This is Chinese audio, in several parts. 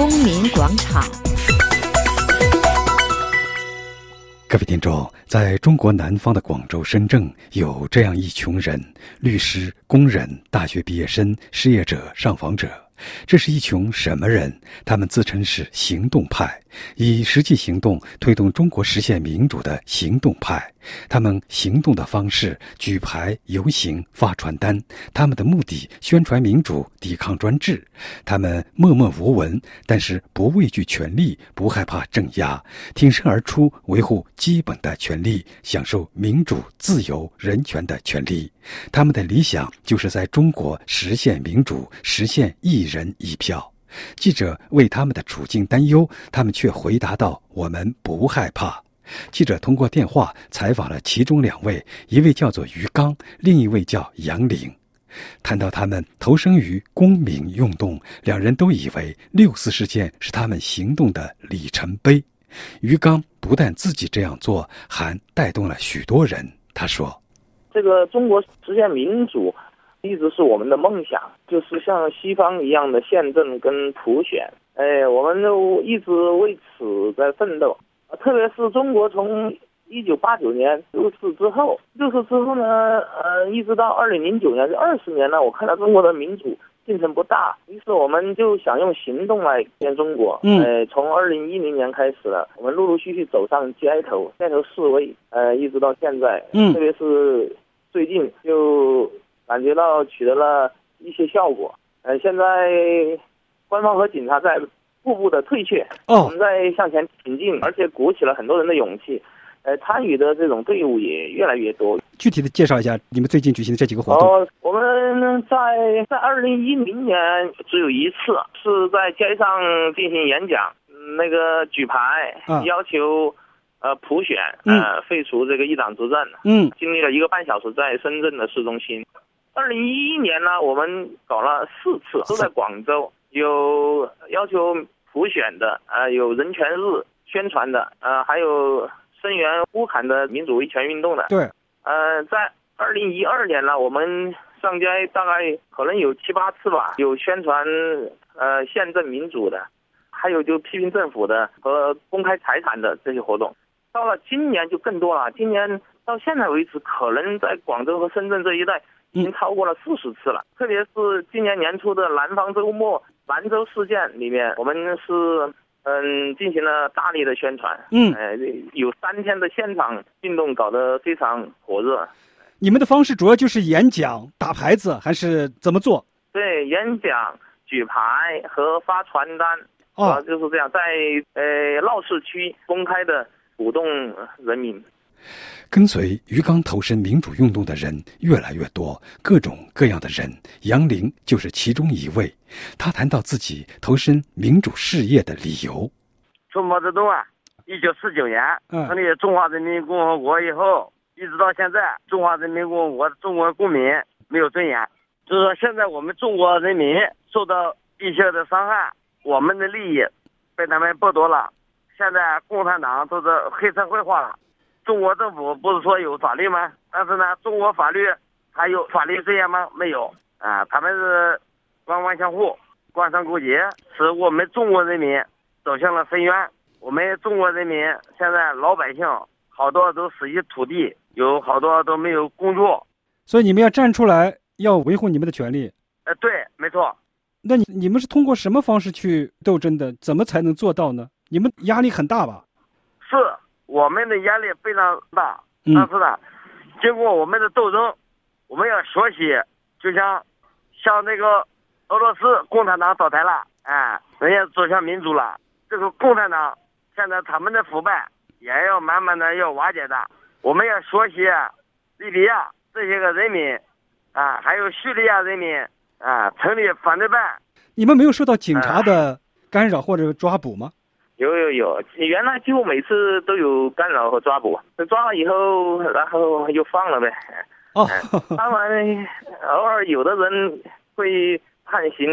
公民广场。各位听众，在中国南方的广州、深圳，有这样一群人：律师、工人、大学毕业生、失业者、上访者。这是一群什么人？他们自称是行动派，以实际行动推动中国实现民主的行动派。他们行动的方式：举牌、游行、发传单。他们的目的：宣传民主，抵抗专制。他们默默无闻，但是不畏惧权力，不害怕镇压，挺身而出，维护基本的权利，享受民主、自由、人权的权利。他们的理想就是在中国实现民主，实现一人一票。记者为他们的处境担忧，他们却回答道：“我们不害怕。”记者通过电话采访了其中两位，一位叫做于刚，另一位叫杨玲。谈到他们投身于公民运动，两人都以为六四事件是他们行动的里程碑。于刚不但自己这样做，还带动了许多人。他说：“这个中国实现民主，一直是我们的梦想，就是像西方一样的宪政跟普选。哎，我们都一直为此在奋斗。特别是中国从……”一九八九年六四之后，六四之后呢，呃，一直到二零零九年这二十年呢，我看到中国的民主进程不大，于是我们就想用行动来改变中国。嗯，呃，从二零一零年开始了，我们陆陆续续走上街头，街头示威，呃，一直到现在。嗯，特别是最近就感觉到取得了一些效果。呃，现在官方和警察在步步的退却，哦，我们在向前挺进，而且鼓起了很多人的勇气。呃，参与的这种队伍也越来越多。具体的介绍一下你们最近举行的这几个活动。哦，我们在在二零一零年只有一次是在街上进行演讲，那个举牌要求呃普选，呃废除这个一党执政。嗯，经历了一个半小时在深圳的市中心。二零一一年呢，我们搞了四次，都在广州，有要求普选的，呃，有人权日宣传的，呃，还有。声援乌坎的民主维权运动的，对，呃，在二零一二年呢，我们上街大概可能有七八次吧，有宣传呃宪政民主的，还有就批评政府的和公开财产的这些活动。到了今年就更多了，今年到现在为止，可能在广州和深圳这一带已经超过了四十次了。特别是今年年初的南方周末兰州事件里面，我们是。嗯，进行了大力的宣传。嗯，呃，有三天的现场运动搞得非常火热。你们的方式主要就是演讲、打牌子，还是怎么做？对，演讲、举牌和发传单。哦，就是这样，在呃闹市区公开的鼓动人民。跟随于刚投身民主运动的人越来越多，各种各样的人，杨林就是其中一位。他谈到自己投身民主事业的理由：从毛泽东啊，一九四九年成立中华人民共和国以后，一直到现在，中华人民共和国中国公民没有尊严，就是说现在我们中国人民受到一些的伤害，我们的利益被他们剥夺了。现在共产党都是黑社会化了。中国政府不是说有法律吗？但是呢，中国法律还有法律尊严吗？没有啊！他们是官官相护、官商勾结，使我们中国人民走向了深渊。我们中国人民现在老百姓好多都死于土地，有好多都没有工作。所以你们要站出来，要维护你们的权利。呃，对，没错。那你你们是通过什么方式去斗争的？怎么才能做到呢？你们压力很大吧？是。我们的压力非常大，但是呢，经过我们的斗争，我们要学习，就像像那个俄罗斯共产党倒台了，哎，人家走向民主了。这个共产党现在他们的腐败也要慢慢的要瓦解的。我们要学习利比亚这些个人民，啊，还有叙利亚人民，啊，成立反对派。你们没有受到警察的干扰或者抓捕吗？有有有，原来几乎每次都有干扰和抓捕，抓了以后，然后又放了呗。哦，当然，偶尔有的人会判刑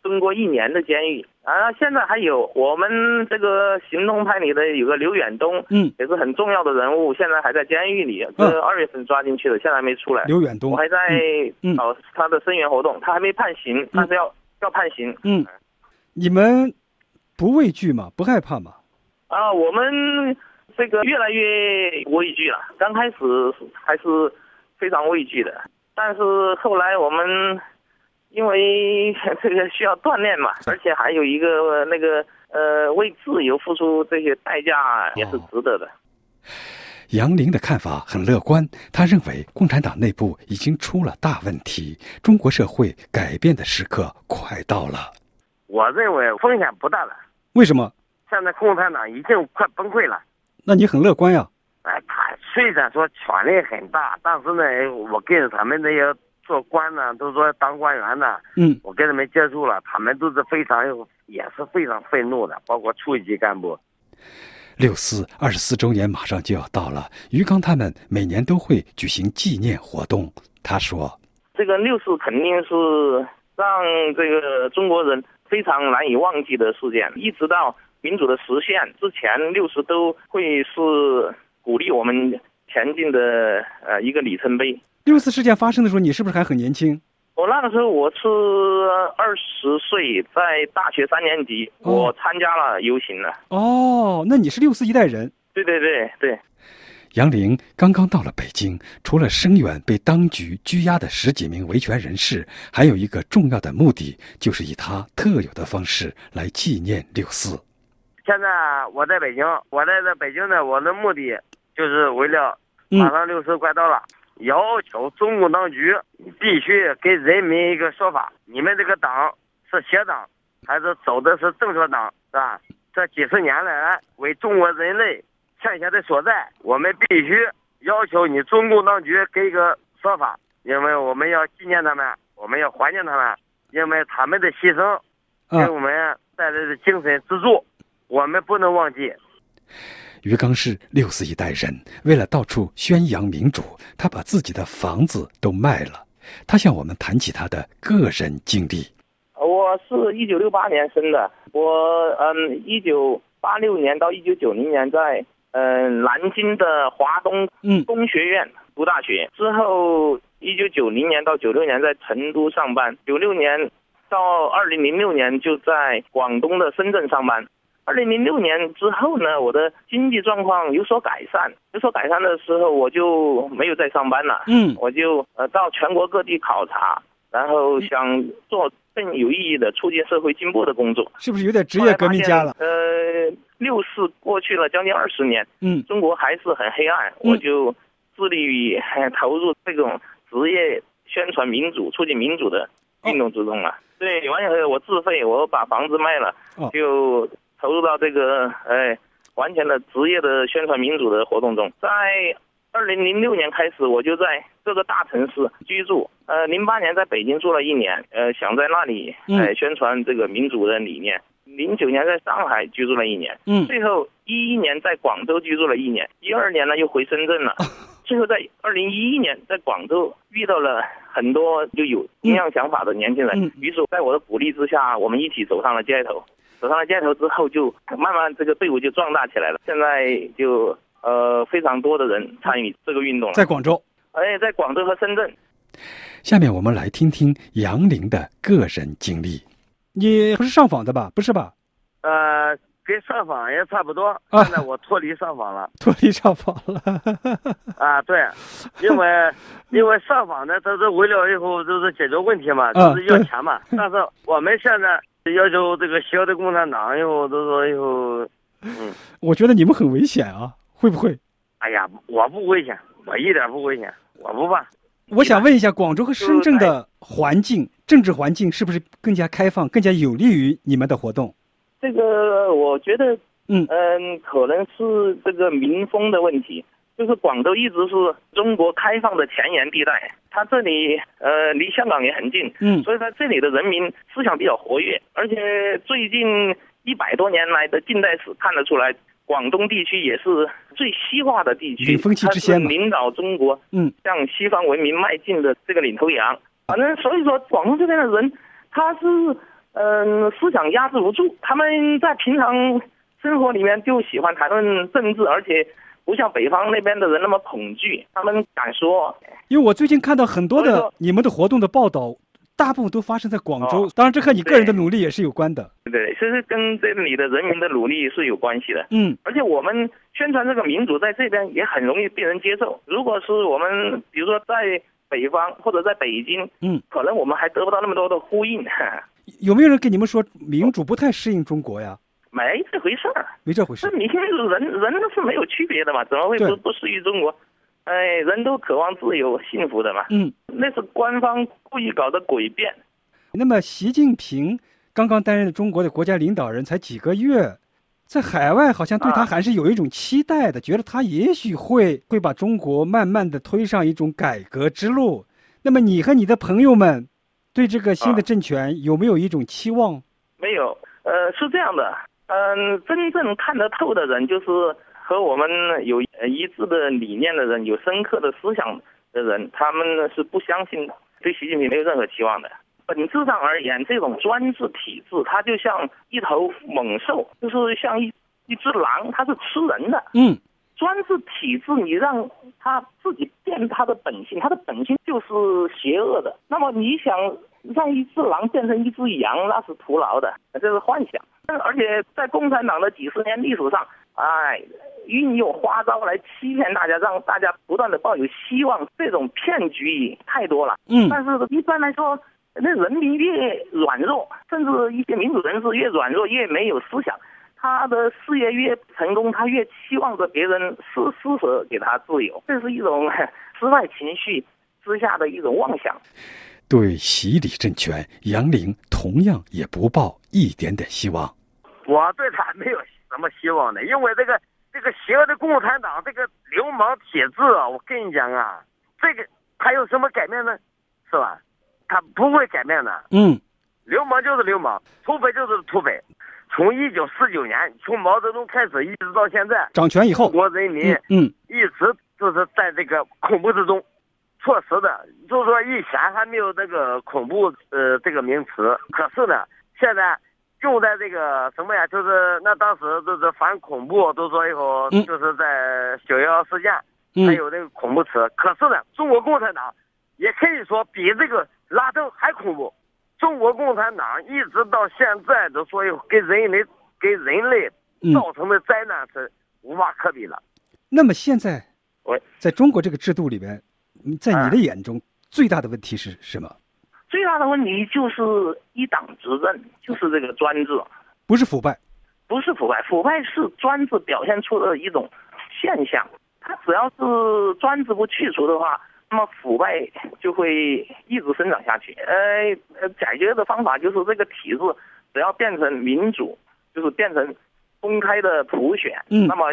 蹲过一年的监狱啊。现在还有我们这个行动派里的有个刘远东，嗯，也是很重要的人物，现在还在监狱里，是二月份抓进去的，现在还没出来。刘远东，我还在搞他的声援活动，他还没判刑，但是要要判刑。嗯，你们。不畏惧吗？不害怕吗？啊，我们这个越来越畏惧了。刚开始还是非常畏惧的，但是后来我们因为 这个需要锻炼嘛，而且还有一个那个呃为自由付出这些代价也是值得的。杨凌的看法很乐观，他认为共产党内部已经出了大问题，中国社会改变的时刻快到了。我认为风险不大了。为什么？现在共产党已经快崩溃了。那你很乐观呀？哎，他虽然说权力很大，但是呢，我跟他们那些做官呢，都说当官员的，嗯，我跟他们接触了，他们都是非常也是非常愤怒的，包括处级干部。六四二十四周年马上就要到了，于刚他们每年都会举行纪念活动。他说：“这个六四肯定是让这个中国人非常难以忘记的事件，一直到民主的实现之前，六十都会是鼓励我们前进的呃一个里程碑。”六四事件发生的时候，你是不是还很年轻？我那个时候我是二十岁，在大学三年级，我参加了游行了。哦，那你是六四一代人？对对对对。杨凌刚刚到了北京，除了声援被当局拘押的十几名维权人士，还有一个重要的目的，就是以他特有的方式来纪念六四。现在我在北京，我在这北京呢，我的目的就是为了马上六四快到了。要求中共当局必须给人民一个说法：你们这个党是邪党，还是走的是正确党，是吧？这几十年来为中国人类欠下的所在，我们必须要求你中共当局给一个说法，因为我们要纪念他们，我们要怀念他们，因为他们的牺牲给我们带来的精神支柱，我们不能忘记。于刚是六四一代人，为了到处宣扬民主，他把自己的房子都卖了。他向我们谈起他的个人经历。我是一九六八年生的，我嗯，一九八六年到一九九零年在嗯南京的华东嗯工学院读大学，之后一九九零年到九六年在成都上班，九六年到二零零六年就在广东的深圳上班。二零零六年之后呢，我的经济状况有所改善。有所改善的时候，我就没有再上班了。嗯，我就呃到全国各地考察，然后想做更有意义的促进社会进步的工作。是不是有点职业革命家了？呃，六四过去了将近二十年，嗯，中国还是很黑暗。我就致力于投入这种职业宣传民主、促进民主的运动之中了。对，完全我自费，我把房子卖了，就。投入到这个哎，完全的职业的宣传民主的活动中。在二零零六年开始，我就在各个大城市居住。呃，零八年在北京住了一年，呃，想在那里呃宣传这个民主的理念。零九年在上海居住了一年，嗯，最后一一年在广州居住了一年，一二年呢又回深圳了。最后在二零一一年在广州遇到了很多就有同样想法的年轻人，于是在我的鼓励之下，我们一起走上了街头。走上了街头之后，就慢慢这个队伍就壮大起来了。现在就呃非常多的人参与这个运动了。在广州，哎，在广州和深圳。下面我们来听听杨凌的个人经历。你不是上访的吧？不是吧？呃，跟上访也差不多。现在我脱离上访了。脱离上访了。啊，对，因为 因为上访呢，都是为了以后就是解决问题嘛，就是要钱嘛。但是我们现在。要求这个小的共产党以后都说以后，嗯，我觉得你们很危险啊，会不会？哎呀，我不危险，我一点不危险，我不怕。我想问一下，广州和深圳的环境、政治环境是不是更加开放、更加有利于你们的活动？这个我觉得，嗯嗯，可能是这个民风的问题。就是广州一直是中国开放的前沿地带，它这里呃离香港也很近，嗯，所以它这里的人民思想比较活跃，而且最近一百多年来的近代史看得出来，广东地区也是最西化的地区，风气之先领导中国嗯向西方文明迈进的这个领头羊。反正所以说，广东这边的人他是嗯思想压制不住，他们在平常生活里面就喜欢谈论政治，而且。不像北方那边的人那么恐惧，他们敢说。因为我最近看到很多的你们的活动的报道，大部分都发生在广州。当然，这和你个人的努力也是有关的。对，其实跟这里的人民的努力是有关系的。嗯，而且我们宣传这个民主在这边也很容易被人接受。如果是我们，比如说在北方或者在北京，嗯，可能我们还得不到那么多的呼应。有没有人跟你们说民主不太适应中国呀？没这回事儿，没这回事。这民人人是没有区别的嘛？怎么会不不适应中国？哎，人都渴望自由幸福的嘛。嗯，那是官方故意搞的诡辩。那么，习近平刚刚担任中国的国家领导人才几个月，在海外好像对他还是有一种期待的，觉得他也许会会把中国慢慢的推上一种改革之路。那么，你和你的朋友们对这个新的政权有没有一种期望？没有，呃，是这样的。嗯，真正看得透的人，就是和我们有一致的理念的人，有深刻的思想的人，他们呢是不相信对习近平没有任何期望的。本质上而言，这种专制体制，它就像一头猛兽，就是像一一只狼，它是吃人的。嗯，专制体制，你让它自己变它的本性，它的本性就是邪恶的。那么你想让一只狼变成一只羊，那是徒劳的，这是幻想。而且在共产党的几十年历史上，哎，运用花招来欺骗大家，让大家不断的抱有希望，这种骗局太多了。嗯，但是一般来说，那人民越软弱，甚至一些民主人士越软弱，越没有思想，他的事业越成功，他越期望着别人施施舍给他自由，这是一种失败情绪之下的一种妄想。对习李政权，杨凌同样也不抱一点点希望。我对他没有什么希望的，因为这个这个邪恶的共产党，这个流氓体制啊，我跟你讲啊，这个他有什么改变呢？是吧？他不会改变的。嗯，流氓就是流氓，土匪就是土匪。从一九四九年，从毛泽东开始，一直到现在掌权以后，中国人民嗯一直就是在这个恐怖之中。确实的，就是说以前还没有这个恐怖呃这个名词，可是呢，现在。用在这个什么呀？就是那当时就是反恐怖，都说以后就是在九幺幺事件，还有那个恐怖词。可是呢，中国共产党也可以说比这个拉登还恐怖。中国共产党一直到现在都说以给人类给人类造成的灾难是无法可比了。那么现在，喂，在中国这个制度里边，在你的眼中最大的问题是什么？最大的问题就是一党执政，就是这个专制，不是腐败，不是腐败，腐败是专制表现出的一种现象。它只要是专制不去除的话，那么腐败就会一直生长下去。呃呃，解决的方法就是这个体制只要变成民主，就是变成公开的普选，嗯，那么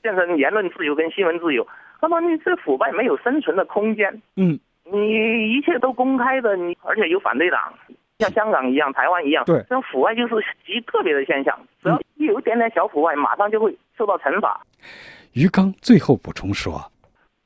变成言论自由跟新闻自由，那么你这腐败没有生存的空间，嗯。你一切都公开的，你而且有反对党，像香港一样、台湾一样，对，这种腐败就是极个别的现象，只要一有一点点小腐败，马上就会受到惩罚。于刚最后补充说：“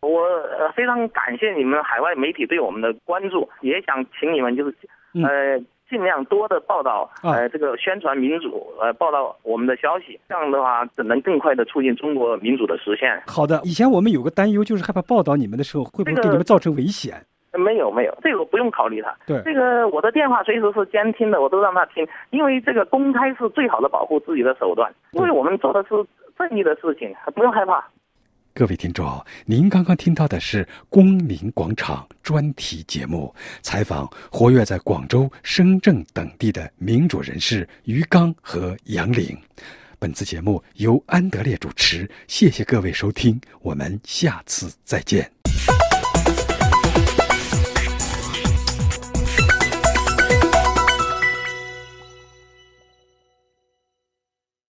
我非常感谢你们海外媒体对我们的关注，也想请你们就是呃尽量多的报道，呃这个宣传民主，呃报道我们的消息，这样的话能更快的促进中国民主的实现。”好的，以前我们有个担忧，就是害怕报道你们的时候会不会给你们造成危险。没有没有，这个不用考虑他。对，这个我的电话随时是监听的，我都让他听，因为这个公开是最好的保护自己的手段。因为我们做的是正义的事情，不用害怕。各位听众，您刚刚听到的是《公民广场》专题节目，采访活跃在广州、深圳等地的民主人士于刚和杨玲。本次节目由安德烈主持，谢谢各位收听，我们下次再见。